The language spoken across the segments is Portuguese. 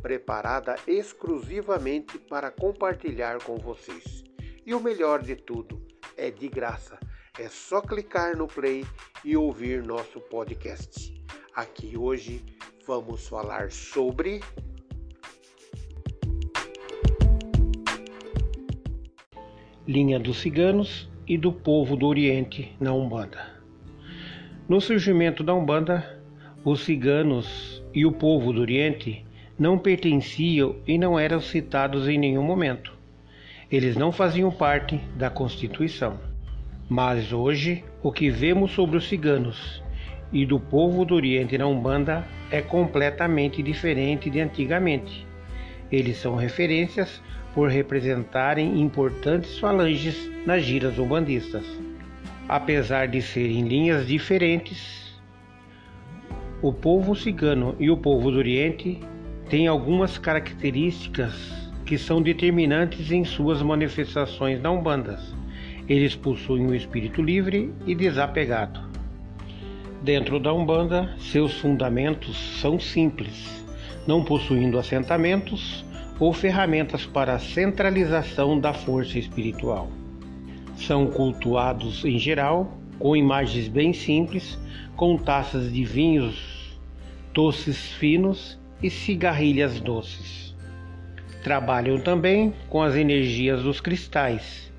preparada exclusivamente para compartilhar com vocês. E o melhor de tudo, é de graça. É só clicar no play e ouvir nosso podcast. Aqui hoje vamos falar sobre linha dos ciganos e do povo do Oriente na Umbanda. No surgimento da Umbanda, os ciganos e o povo do Oriente não pertenciam e não eram citados em nenhum momento. Eles não faziam parte da Constituição. Mas hoje, o que vemos sobre os ciganos e do povo do Oriente na Umbanda é completamente diferente de antigamente. Eles são referências por representarem importantes falanges nas giras umbandistas. Apesar de serem linhas diferentes, o povo cigano e o povo do Oriente tem algumas características que são determinantes em suas manifestações na Umbanda. Eles possuem um espírito livre e desapegado. Dentro da Umbanda, seus fundamentos são simples, não possuindo assentamentos ou ferramentas para a centralização da força espiritual. São cultuados em geral com imagens bem simples, com taças de vinhos doces finos e cigarrilhas doces. Trabalham também com as energias dos cristais,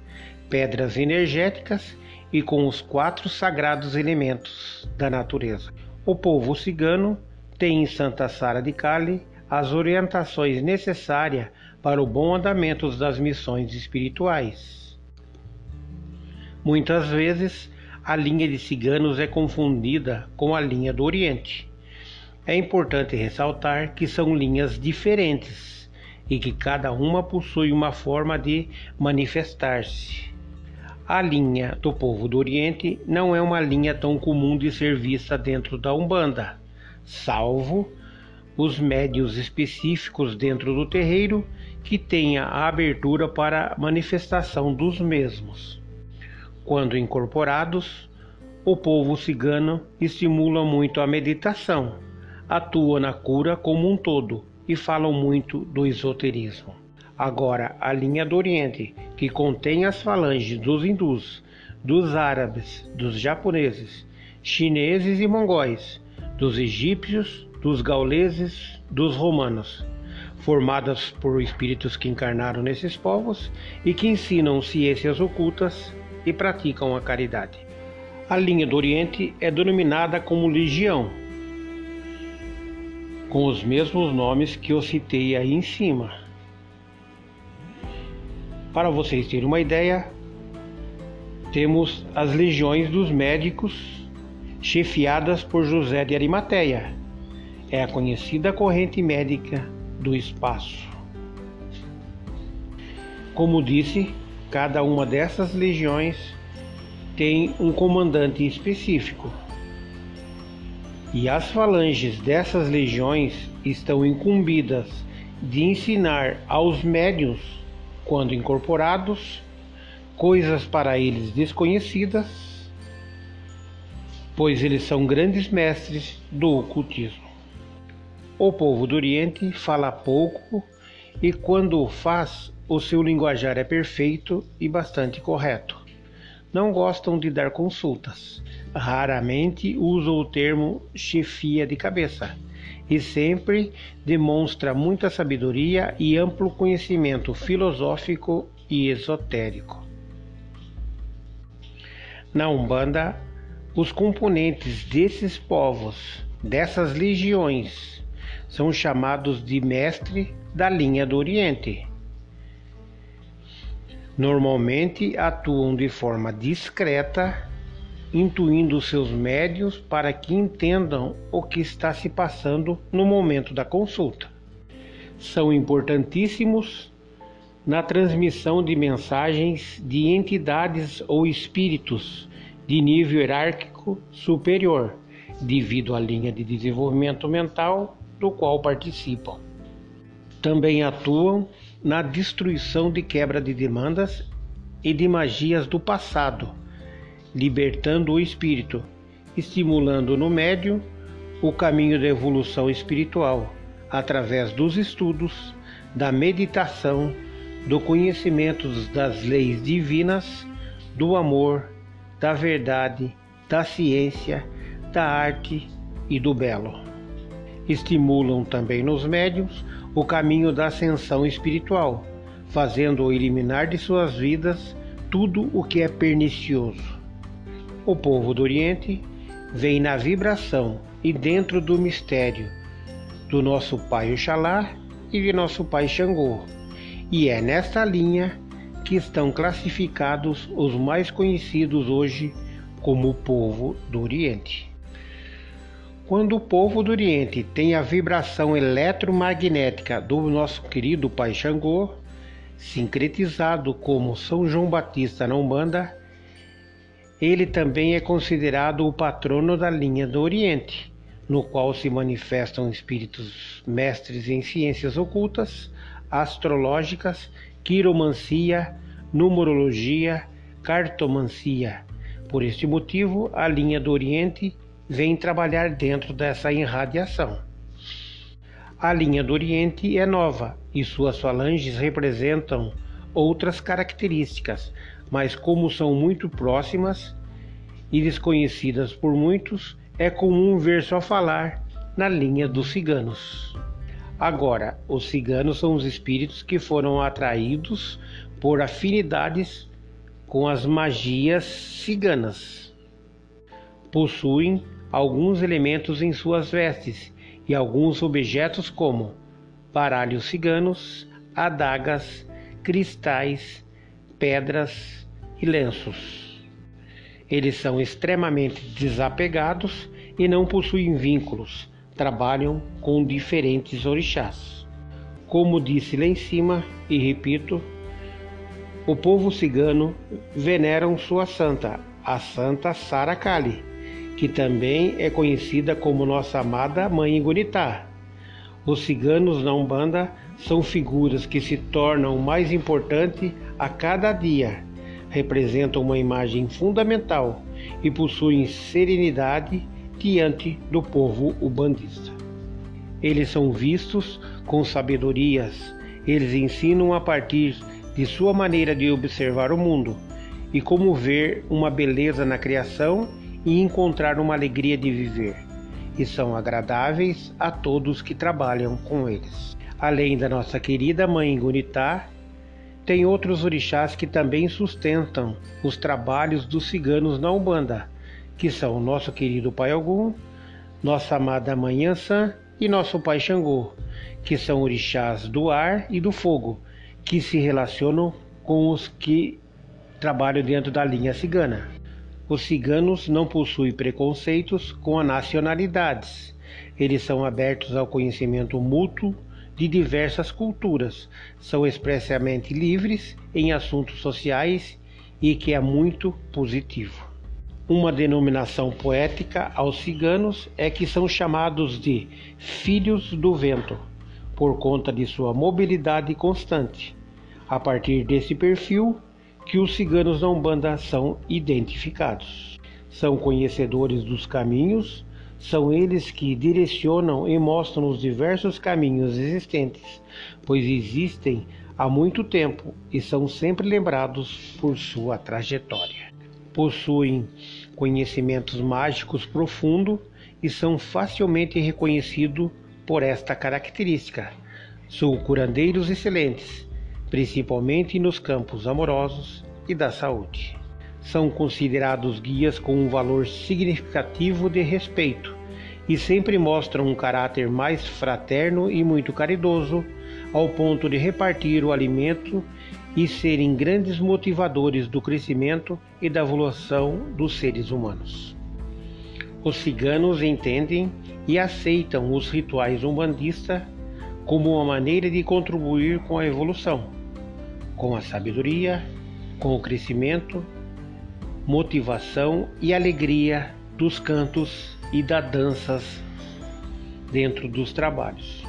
pedras energéticas e com os quatro sagrados elementos da natureza. O povo cigano tem em Santa Sara de Cali as orientações necessárias para o bom andamento das missões espirituais. Muitas vezes, a linha de ciganos é confundida com a linha do Oriente é importante ressaltar que são linhas diferentes e que cada uma possui uma forma de manifestar-se. A linha do povo do Oriente não é uma linha tão comum de ser vista dentro da Umbanda, salvo os médios específicos dentro do terreiro que tenha a abertura para manifestação dos mesmos. Quando incorporados, o povo cigano estimula muito a meditação atuam na cura como um todo e falam muito do esoterismo. Agora, a linha do Oriente, que contém as falanges dos hindus, dos árabes, dos japoneses, chineses e mongóis, dos egípcios, dos gauleses, dos romanos, formadas por espíritos que encarnaram nesses povos e que ensinam ciências ocultas e praticam a caridade. A linha do Oriente é denominada como legião com os mesmos nomes que eu citei aí em cima. Para vocês terem uma ideia, temos as legiões dos médicos, chefiadas por José de Arimateia. É a conhecida corrente médica do espaço. Como disse, cada uma dessas legiões tem um comandante específico. E as falanges dessas legiões estão incumbidas de ensinar aos médios, quando incorporados, coisas para eles desconhecidas, pois eles são grandes mestres do ocultismo. O povo do Oriente fala pouco e, quando faz, o seu linguajar é perfeito e bastante correto. Não gostam de dar consultas, raramente usa o termo chefia de cabeça e sempre demonstra muita sabedoria e amplo conhecimento filosófico e esotérico. Na Umbanda, os componentes desses povos, dessas legiões, são chamados de mestre da linha do Oriente. Normalmente atuam de forma discreta intuindo seus médios para que entendam o que está se passando no momento da consulta. São importantíssimos na transmissão de mensagens de entidades ou espíritos de nível hierárquico superior, devido à linha de desenvolvimento mental do qual participam. Também atuam na destruição de quebra de demandas e de magias do passado, libertando o espírito, estimulando no médium o caminho da evolução espiritual através dos estudos, da meditação, do conhecimento das leis divinas, do amor, da verdade, da ciência, da arte e do belo. Estimulam também nos médiums o caminho da ascensão espiritual, fazendo-o eliminar de suas vidas tudo o que é pernicioso. O povo do Oriente vem na vibração e dentro do mistério do nosso pai Oxalá e de nosso pai Xangô. E é nesta linha que estão classificados os mais conhecidos hoje como o povo do Oriente. Quando o povo do Oriente tem a vibração eletromagnética do nosso querido Pai Xangô, sincretizado como São João Batista na Umbanda, ele também é considerado o patrono da linha do Oriente, no qual se manifestam espíritos mestres em ciências ocultas, astrológicas, quiromancia, numerologia, cartomancia. Por este motivo, a linha do Oriente vem trabalhar dentro dessa irradiação. A linha do Oriente é nova e suas falanges representam outras características, mas como são muito próximas e desconhecidas por muitos, é comum ver só falar na linha dos ciganos. Agora, os ciganos são os espíritos que foram atraídos por afinidades com as magias ciganas. Possuem alguns elementos em suas vestes e alguns objetos como baralhos ciganos, adagas, cristais, pedras e lenços. Eles são extremamente desapegados e não possuem vínculos, trabalham com diferentes orixás. Como disse lá em cima, e repito, o povo cigano veneram sua santa, a Santa Sara Kali, que também é conhecida como nossa amada Mãe Ingunitá. Os ciganos na Umbanda são figuras que se tornam mais importantes a cada dia, representam uma imagem fundamental e possuem serenidade diante do povo ubandista. Eles são vistos com sabedorias, eles ensinam a partir de sua maneira de observar o mundo e como ver uma beleza na criação e encontrar uma alegria de viver, e são agradáveis a todos que trabalham com eles. Além da nossa querida mãe Gunitá, tem outros orixás que também sustentam os trabalhos dos ciganos na Umbanda, que são o nosso querido Pai Ogum, nossa amada Mãe Ansan e nosso Pai Xangô, que são orixás do ar e do fogo, que se relacionam com os que trabalham dentro da linha cigana. Os ciganos não possuem preconceitos com as nacionalidades. Eles são abertos ao conhecimento mútuo de diversas culturas, são expressamente livres em assuntos sociais e que é muito positivo. Uma denominação poética aos ciganos é que são chamados de filhos do vento, por conta de sua mobilidade constante. A partir desse perfil, que os ciganos da Umbanda são identificados. São conhecedores dos caminhos, são eles que direcionam e mostram os diversos caminhos existentes, pois existem há muito tempo e são sempre lembrados por sua trajetória. Possuem conhecimentos mágicos profundos e são facilmente reconhecidos por esta característica. São curandeiros excelentes principalmente nos campos amorosos e da saúde. São considerados guias com um valor significativo de respeito e sempre mostram um caráter mais fraterno e muito caridoso, ao ponto de repartir o alimento e serem grandes motivadores do crescimento e da evolução dos seres humanos. Os ciganos entendem e aceitam os rituais umbandistas como uma maneira de contribuir com a evolução com a sabedoria, com o crescimento, motivação e alegria dos cantos e das danças dentro dos trabalhos.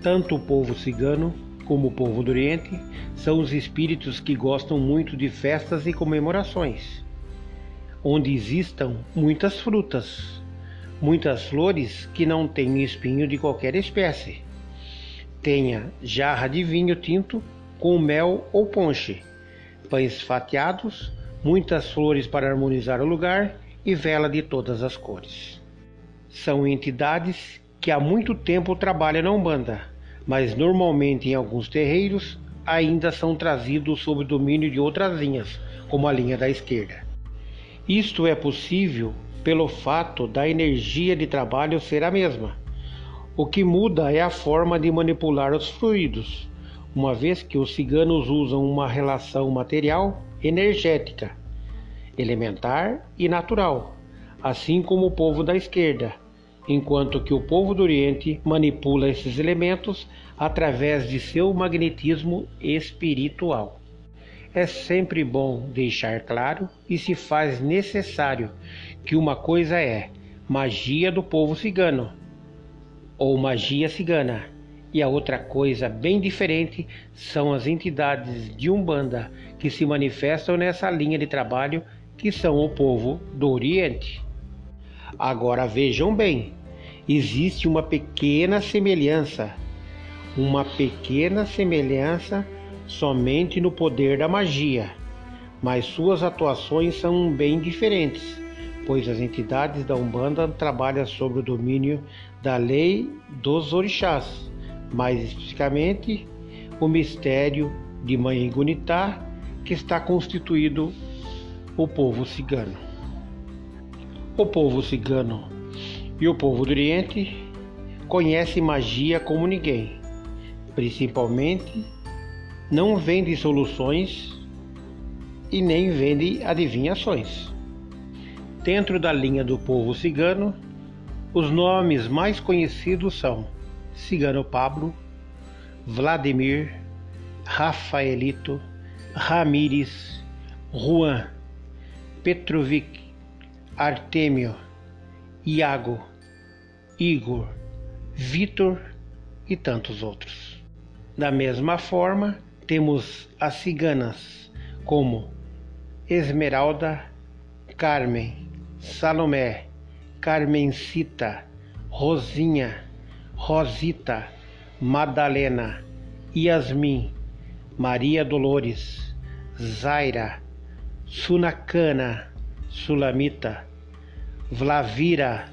Tanto o povo cigano como o povo do Oriente são os espíritos que gostam muito de festas e comemorações, onde existam muitas frutas, muitas flores que não têm espinho de qualquer espécie. Tenha jarra de vinho tinto com mel ou ponche, pães fatiados, muitas flores para harmonizar o lugar e vela de todas as cores. São entidades que há muito tempo trabalham na Umbanda, mas normalmente em alguns terreiros ainda são trazidos sob domínio de outras linhas, como a linha da esquerda. Isto é possível pelo fato da energia de trabalho ser a mesma. O que muda é a forma de manipular os fluidos, uma vez que os ciganos usam uma relação material energética, elementar e natural, assim como o povo da esquerda, enquanto que o povo do Oriente manipula esses elementos através de seu magnetismo espiritual. É sempre bom deixar claro e se faz necessário que uma coisa é magia do povo cigano ou magia cigana e a outra coisa bem diferente são as entidades de Umbanda que se manifestam nessa linha de trabalho que são o povo do Oriente. Agora vejam bem, existe uma pequena semelhança, uma pequena semelhança somente no poder da magia, mas suas atuações são bem diferentes, pois as entidades da Umbanda trabalham sobre o domínio da lei dos orixás mais especificamente o mistério de Mãe Gunitá, que está constituído o povo cigano. O povo cigano e o povo do Oriente conhecem magia como ninguém, principalmente não vende soluções e nem vende adivinhações. Dentro da linha do povo cigano, os nomes mais conhecidos são Cigano Pablo, Vladimir, Rafaelito, Ramires, Juan, Petrovic, Artemio, Iago, Igor, Vitor e tantos outros. Da mesma forma, temos as ciganas como Esmeralda, Carmen, Salomé, Carmencita, Rosinha, Rosita, Madalena, Yasmin, Maria Dolores, Zaira, Sunacana, Sulamita, Vlavira,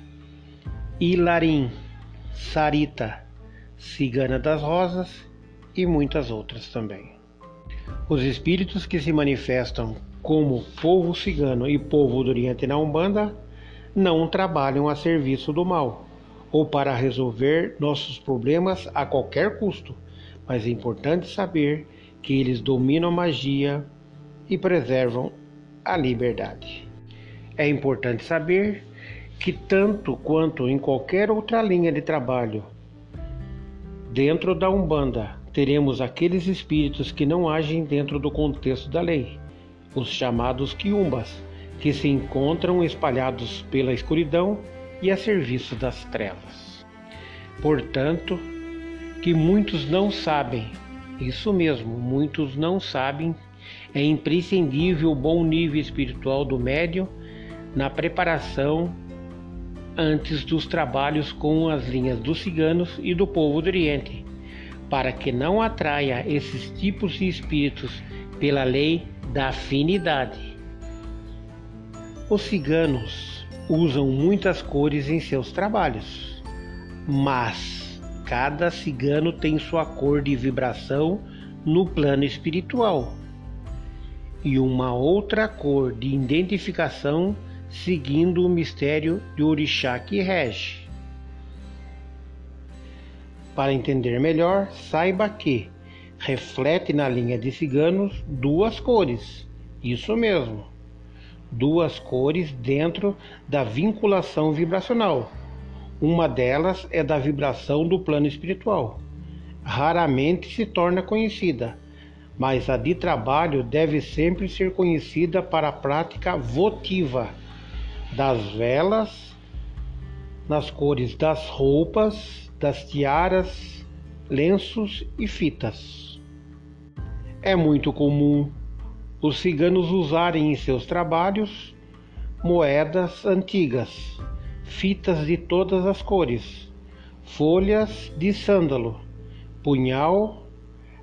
Ilarim, Sarita, Cigana das Rosas e muitas outras também. Os espíritos que se manifestam como povo cigano e povo do Oriente na Umbanda não trabalham a serviço do mal ou para resolver nossos problemas a qualquer custo, mas é importante saber que eles dominam a magia e preservam a liberdade. É importante saber que, tanto quanto em qualquer outra linha de trabalho, dentro da Umbanda, teremos aqueles espíritos que não agem dentro do contexto da lei, os chamados quiumbas, que se encontram espalhados pela escuridão e a serviço das trevas. Portanto, que muitos não sabem, isso mesmo, muitos não sabem, é imprescindível o bom nível espiritual do médium na preparação antes dos trabalhos com as linhas dos ciganos e do povo do Oriente, para que não atraia esses tipos de espíritos pela lei da afinidade. Os ciganos usam muitas cores em seus trabalhos, mas cada cigano tem sua cor de vibração no plano espiritual e uma outra cor de identificação seguindo o mistério de orixá que rege. Para entender melhor, saiba que reflete na linha de ciganos duas cores. Isso mesmo duas cores dentro da vinculação vibracional. Uma delas é da vibração do plano espiritual. Raramente se torna conhecida, mas a de trabalho deve sempre ser conhecida para a prática votiva das velas, nas cores das roupas, das tiaras, lenços e fitas. É muito comum os ciganos usarem em seus trabalhos moedas antigas, fitas de todas as cores, folhas de sândalo, punhal,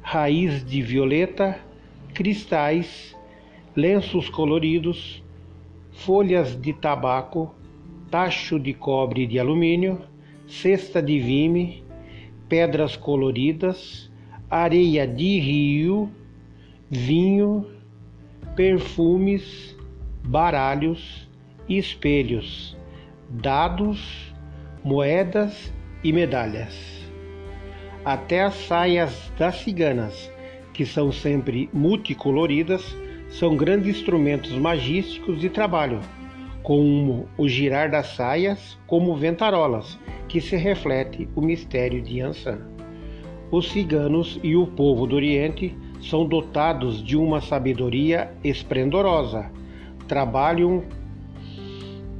raiz de violeta, cristais, lenços coloridos, folhas de tabaco, tacho de cobre e de alumínio, cesta de vime, pedras coloridas, areia de rio, vinho, perfumes, baralhos, espelhos, dados, moedas e medalhas. Até as saias das ciganas, que são sempre multicoloridas, são grandes instrumentos magísticos de trabalho, como o girar das saias, como ventarolas, que se reflete o mistério de Ansan. Os ciganos e o povo do Oriente são dotados de uma sabedoria esplendorosa, trabalham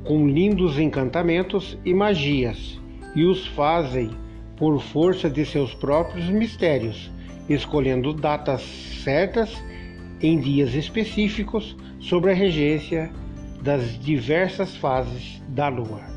com lindos encantamentos e magias e os fazem por força de seus próprios mistérios, escolhendo datas certas em dias específicos sobre a regência das diversas fases da Lua.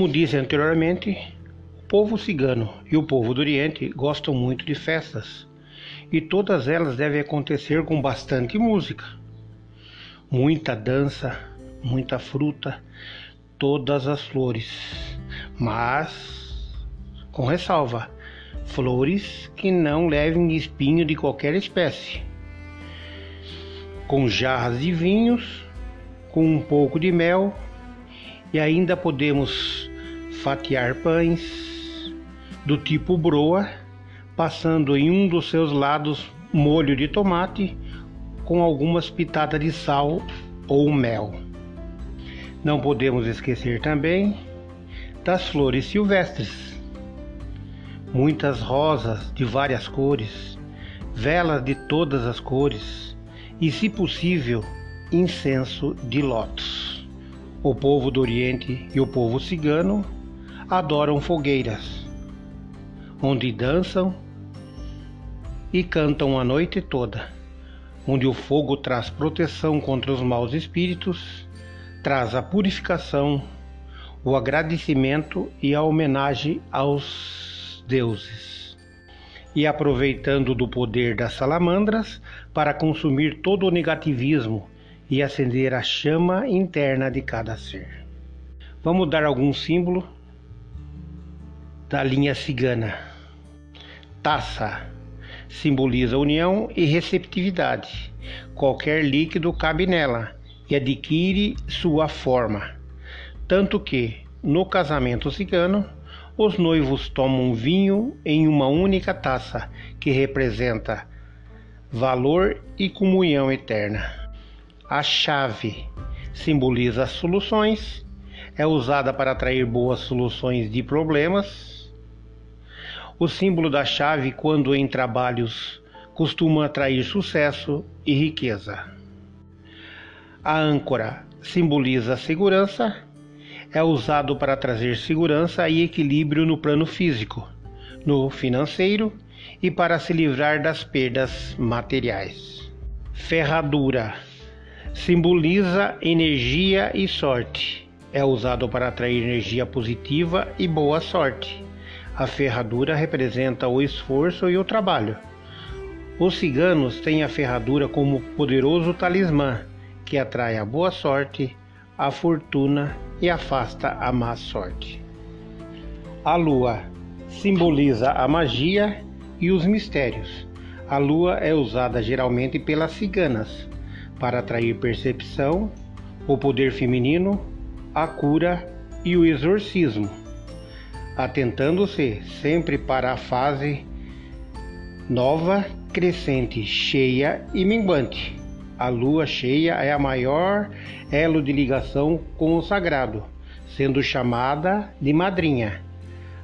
Como disse anteriormente, o povo cigano e o povo do Oriente gostam muito de festas. E todas elas devem acontecer com bastante música, muita dança, muita fruta, todas as flores, mas com ressalva: flores que não levem espinho de qualquer espécie, com jarras de vinhos, com um pouco de mel e ainda podemos fatiar pães do tipo broa passando em um dos seus lados molho de tomate com algumas pitadas de sal ou mel. Não podemos esquecer também das flores silvestres. Muitas rosas de várias cores, velas de todas as cores e, se possível, incenso de lótus. O povo do Oriente e o povo cigano adoram fogueiras, onde dançam e cantam a noite toda, onde o fogo traz proteção contra os maus espíritos, traz a purificação, o agradecimento e a homenagem aos deuses. E aproveitando do poder das salamandras para consumir todo o negativismo e acender a chama interna de cada ser. Vamos dar algum símbolo da linha cigana. Taça simboliza união e receptividade. Qualquer líquido cabe nela e adquire sua forma. Tanto que, no casamento cigano, os noivos tomam vinho em uma única taça, que representa valor e comunhão eterna. A chave simboliza soluções, é usada para atrair boas soluções de problemas o símbolo da chave, quando em trabalhos, costuma atrair sucesso e riqueza. A âncora simboliza segurança, é usado para trazer segurança e equilíbrio no plano físico, no financeiro e para se livrar das perdas materiais. Ferradura simboliza energia e sorte. É usado para atrair energia positiva e boa sorte. A ferradura representa o esforço e o trabalho. Os ciganos têm a ferradura como poderoso talismã que atrai a boa sorte, a fortuna e afasta a má sorte. A lua simboliza a magia e os mistérios. A lua é usada geralmente pelas ciganas para atrair percepção, o poder feminino, a cura e o exorcismo atentando-se sempre para a fase nova crescente, cheia e minguante. A lua cheia é a maior elo de ligação com o sagrado, sendo chamada de madrinha.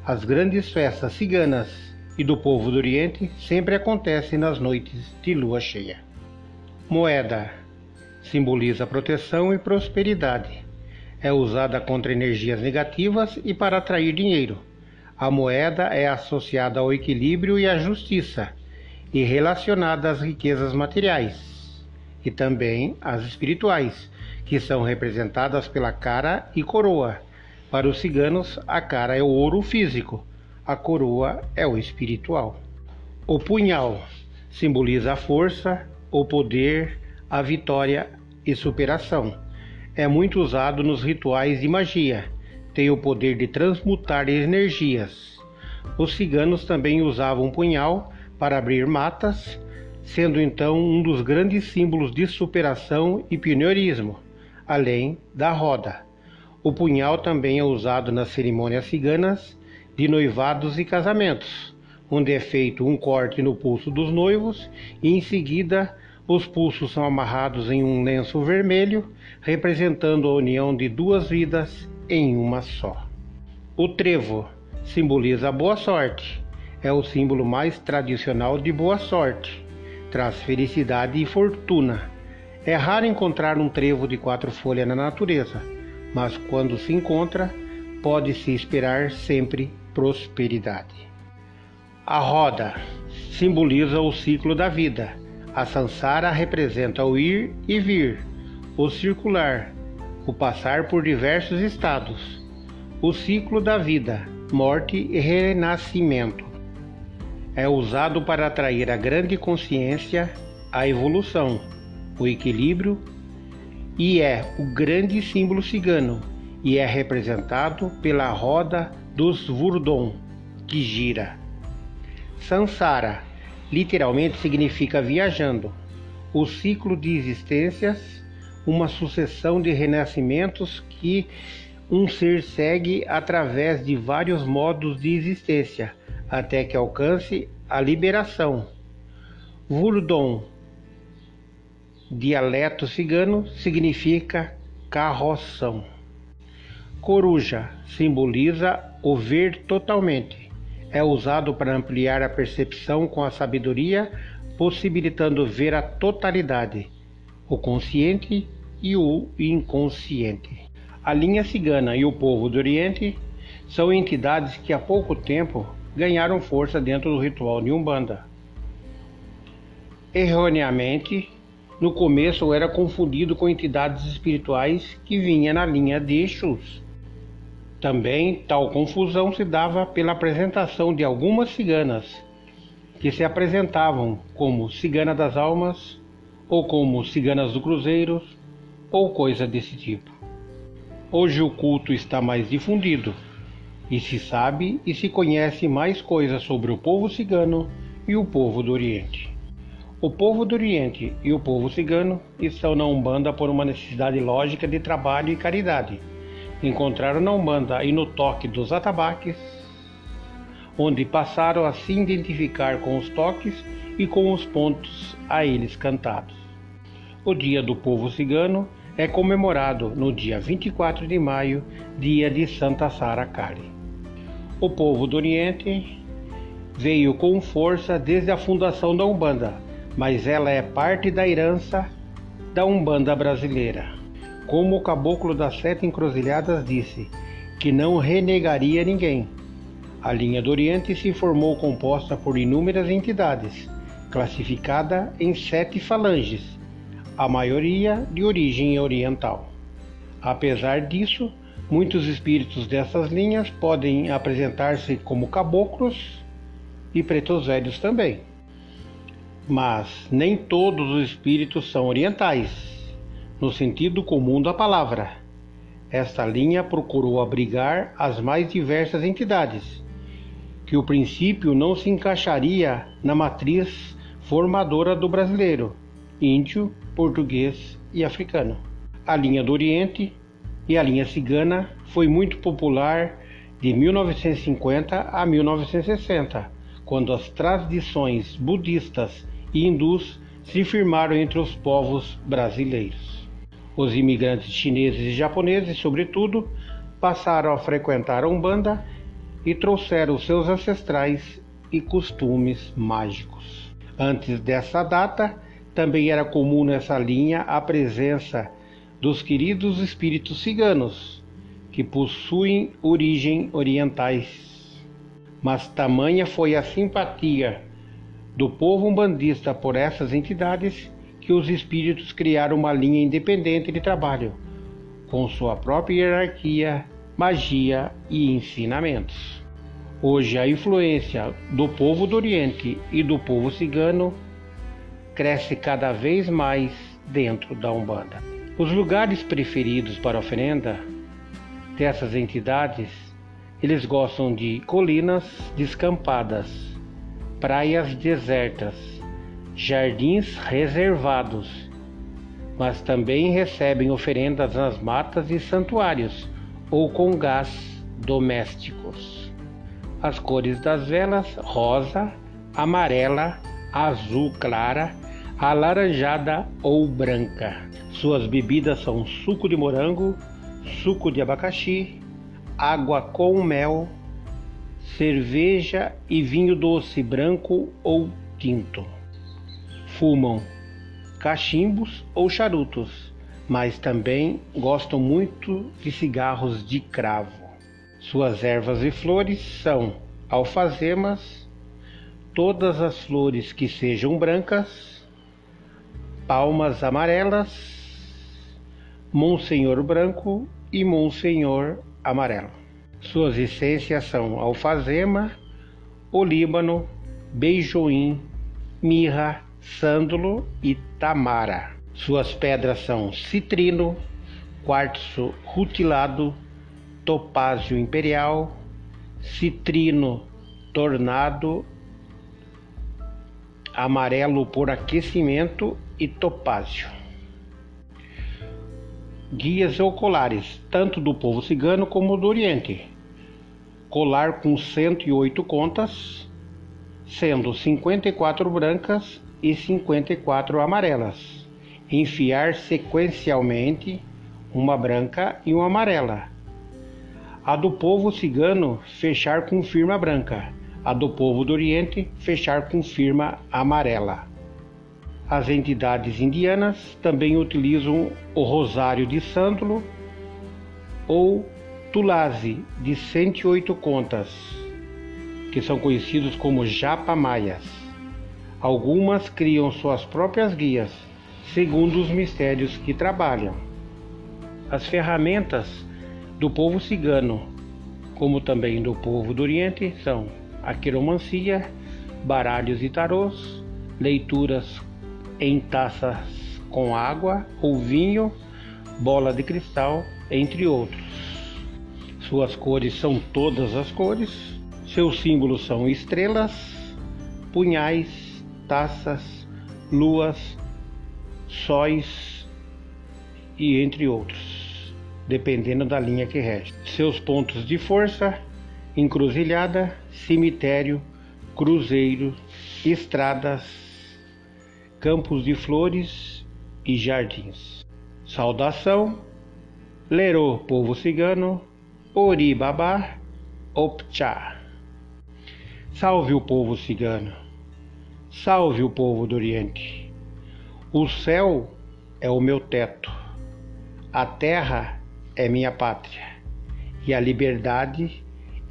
As grandes festas ciganas e do povo do Oriente sempre acontecem nas noites de lua cheia. Moeda simboliza proteção e prosperidade. É usada contra energias negativas e para atrair dinheiro. A moeda é associada ao equilíbrio e à justiça e relacionada às riquezas materiais e também às espirituais, que são representadas pela cara e coroa. Para os ciganos, a cara é o ouro físico, a coroa é o espiritual. O punhal simboliza a força, o poder, a vitória e superação. É muito usado nos rituais de magia. Tem o poder de transmutar energias. Os ciganos também usavam punhal para abrir matas, sendo então um dos grandes símbolos de superação e pioneirismo, além da roda. O punhal também é usado nas cerimônias ciganas de noivados e casamentos, onde é feito um corte no pulso dos noivos e em seguida os pulsos são amarrados em um lenço vermelho, representando a união de duas vidas em uma só. O trevo simboliza a boa sorte. É o símbolo mais tradicional de boa sorte. Traz felicidade e fortuna. É raro encontrar um trevo de quatro folhas na natureza, mas quando se encontra, pode-se esperar sempre prosperidade. A roda simboliza o ciclo da vida a sansara representa o ir e vir, o circular, o passar por diversos estados, o ciclo da vida, morte e renascimento. É usado para atrair a grande consciência, a evolução, o equilíbrio e é o grande símbolo cigano e é representado pela roda dos Vurdon, que gira. Sansara literalmente significa viajando. O ciclo de existências, uma sucessão de renascimentos que um ser segue através de vários modos de existência, até que alcance a liberação. Vurdon, dialeto cigano, significa carroção. Coruja simboliza o ver totalmente é usado para ampliar a percepção com a sabedoria, possibilitando ver a totalidade, o consciente e o inconsciente. A linha cigana e o povo do Oriente são entidades que há pouco tempo ganharam força dentro do ritual de Umbanda. Erroneamente, no começo era confundido com entidades espirituais que vinham na linha de Exus. Também tal confusão se dava pela apresentação de algumas ciganas, que se apresentavam como cigana das almas, ou como ciganas do cruzeiro, ou coisa desse tipo. Hoje o culto está mais difundido e se sabe e se conhece mais coisas sobre o povo cigano e o povo do Oriente. O povo do Oriente e o povo cigano estão na Umbanda por uma necessidade lógica de trabalho e caridade encontraram na Umbanda e no toque dos atabaques, onde passaram a se identificar com os toques e com os pontos a eles cantados. O Dia do Povo Cigano é comemorado no dia 24 de maio, dia de Santa Sara Kali. O povo do Oriente veio com força desde a fundação da Umbanda, mas ela é parte da herança da Umbanda brasileira como o caboclo das sete encruzilhadas disse, que não renegaria ninguém. A linha do Oriente se formou composta por inúmeras entidades, classificada em sete falanges, a maioria de origem oriental. Apesar disso, muitos espíritos dessas linhas podem apresentar-se como caboclos e pretos velhos também. Mas nem todos os espíritos são orientais no sentido comum da palavra. Esta linha procurou abrigar as mais diversas entidades, que o princípio não se encaixaria na matriz formadora do brasileiro, índio, português e africano. A linha do Oriente e a linha cigana foi muito popular de 1950 a 1960, quando as tradições budistas e hindus se firmaram entre os povos brasileiros. Os imigrantes chineses e japoneses, sobretudo, passaram a frequentar a Umbanda e trouxeram seus ancestrais e costumes mágicos. Antes dessa data, também era comum nessa linha a presença dos queridos espíritos ciganos, que possuem origem orientais. Mas tamanha foi a simpatia do povo umbandista por essas entidades que os espíritos criaram uma linha independente de trabalho, com sua própria hierarquia, magia e ensinamentos. Hoje, a influência do povo do Oriente e do povo cigano cresce cada vez mais dentro da Umbanda. Os lugares preferidos para oferenda dessas entidades, eles gostam de colinas descampadas, praias desertas, jardins reservados, mas também recebem oferendas nas matas e santuários ou com gás domésticos. As cores das velas: rosa, amarela, azul clara, alaranjada ou branca. Suas bebidas são suco de morango, suco de abacaxi, água com mel, cerveja e vinho doce branco ou tinto. Fumam cachimbos ou charutos, mas também gostam muito de cigarros de cravo. Suas ervas e flores são alfazemas, todas as flores que sejam brancas, palmas amarelas, Monsenhor branco e Monsenhor amarelo. Suas essências são alfazema, olíbano, beijoim, mirra, sândalo e tamara. Suas pedras são citrino, quartzo rutilado, topázio imperial, citrino tornado, amarelo por aquecimento e topázio guias ou colares, tanto do povo cigano como do Oriente. Colar com 108 contas, sendo 54 brancas e 54 amarelas. Enfiar sequencialmente uma branca e uma amarela. A do povo cigano fechar com firma branca. A do povo do Oriente fechar com firma amarela. As entidades indianas também utilizam o rosário de sândalo ou tulasi de 108 contas, que são conhecidos como japamaias. Algumas criam suas próprias guias, segundo os mistérios que trabalham. As ferramentas do povo cigano, como também do povo do Oriente, são a quiromancia, baralhos e tarôs, leituras em taças com água ou vinho, bola de cristal, entre outros. Suas cores são todas as cores, seus símbolos são estrelas, punhais, taças, luas, sóis e entre outros, dependendo da linha que rege. Seus pontos de força: encruzilhada, cemitério, cruzeiro, estradas, campos de flores e jardins. Saudação, Lerô, povo cigano, Ori Babá, Opchá. Salve o povo cigano, salve o povo do Oriente. O céu é o meu teto, a terra é minha pátria e a liberdade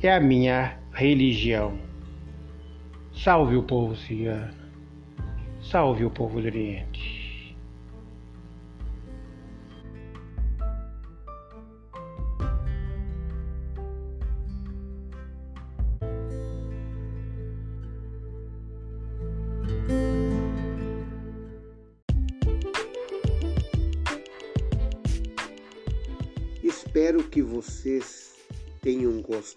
é a minha religião. Salve o povo cigano. Salve o povo do Oriente.